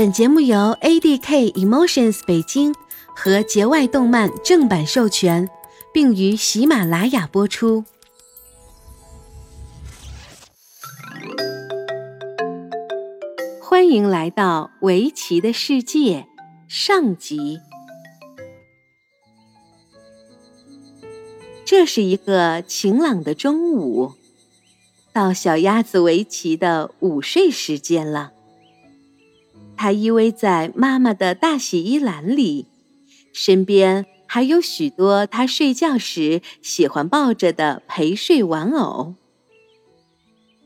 本节目由 ADK Emotions 北京和节外动漫正版授权，并于喜马拉雅播出。欢迎来到围棋的世界上集。这是一个晴朗的中午，到小鸭子围棋的午睡时间了。它依偎在妈妈的大洗衣篮里，身边还有许多它睡觉时喜欢抱着的陪睡玩偶。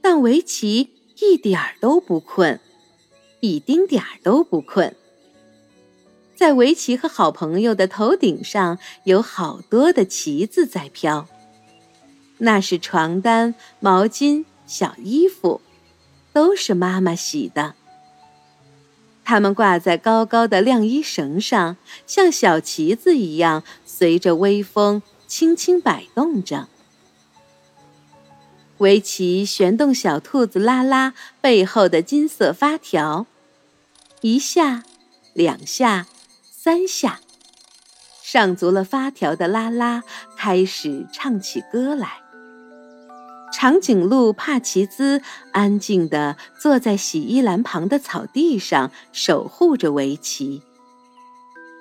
但围棋一点儿都不困，一丁点儿都不困。在围棋和好朋友的头顶上有好多的旗子在飘，那是床单、毛巾、小衣服，都是妈妈洗的。它们挂在高高的晾衣绳上，像小旗子一样，随着微风轻轻摆动着。围棋旋动小兔子拉拉背后的金色发条，一下，两下，三下，上足了发条的拉拉开始唱起歌来。长颈鹿帕奇兹安静地坐在洗衣篮旁的草地上，守护着围棋。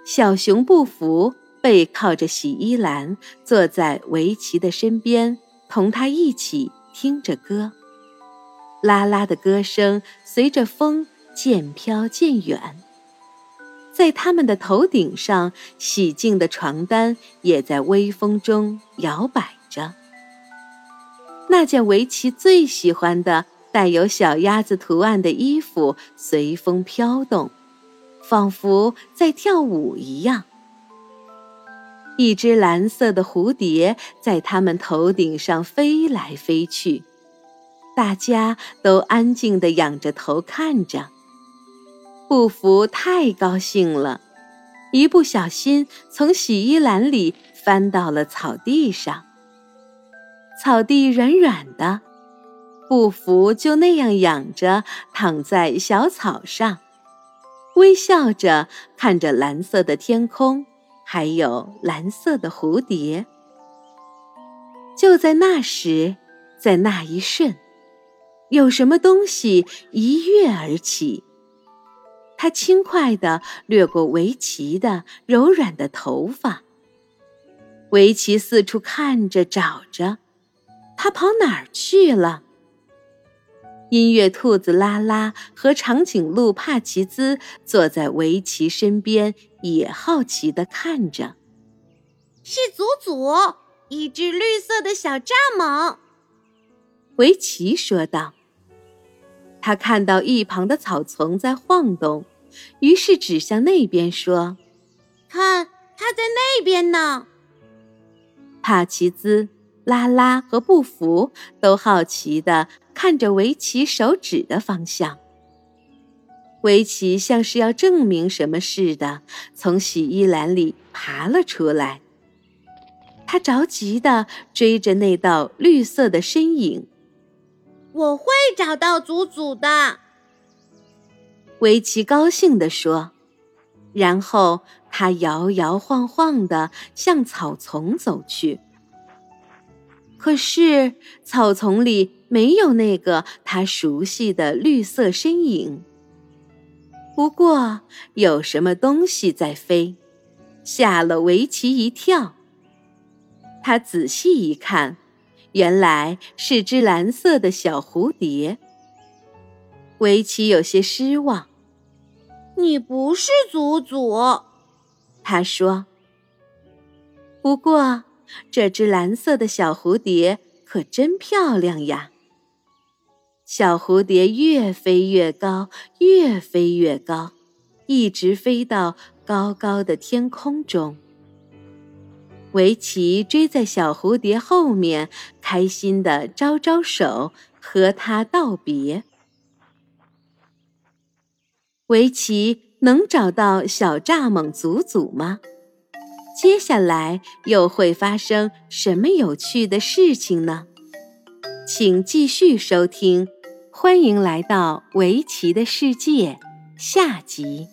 小熊布福背靠着洗衣篮，坐在围棋的身边，同他一起听着歌。啦啦的歌声随着风渐飘渐远，在他们的头顶上，洗净的床单也在微风中摇摆着。那件围棋最喜欢的带有小鸭子图案的衣服随风飘动，仿佛在跳舞一样。一只蓝色的蝴蝶在他们头顶上飞来飞去，大家都安静地仰着头看着。布福太高兴了，一不小心从洗衣篮里翻到了草地上。草地软软的，布福就那样仰着躺在小草上，微笑着看着蓝色的天空，还有蓝色的蝴蝶。就在那时，在那一瞬，有什么东西一跃而起，它轻快地掠过围棋的柔软的头发。围棋四处看着，找着。他跑哪儿去了？音乐兔子拉拉和长颈鹿帕奇兹坐在围棋身边，也好奇地看着。是祖祖，一只绿色的小蚱蜢。围棋说道。他看到一旁的草丛在晃动，于是指向那边说：“看，它在那边呢。”帕奇兹。拉拉和布福都好奇地看着围棋手指的方向。围棋像是要证明什么似的，从洗衣篮里爬了出来。他着急地追着那道绿色的身影。我会找到祖祖的，围棋高兴地说。然后他摇摇晃晃地向草丛走去。可是草丛里没有那个他熟悉的绿色身影。不过有什么东西在飞，吓了围棋一跳。他仔细一看，原来是只蓝色的小蝴蝶。围棋有些失望。你不是祖祖，他说。不过。这只蓝色的小蝴蝶可真漂亮呀！小蝴蝶越飞越高，越飞越高，一直飞到高高的天空中。围棋追在小蝴蝶后面，开心的招招手，和它道别。围棋能找到小蚱蜢祖祖吗？接下来又会发生什么有趣的事情呢？请继续收听，欢迎来到围棋的世界下集。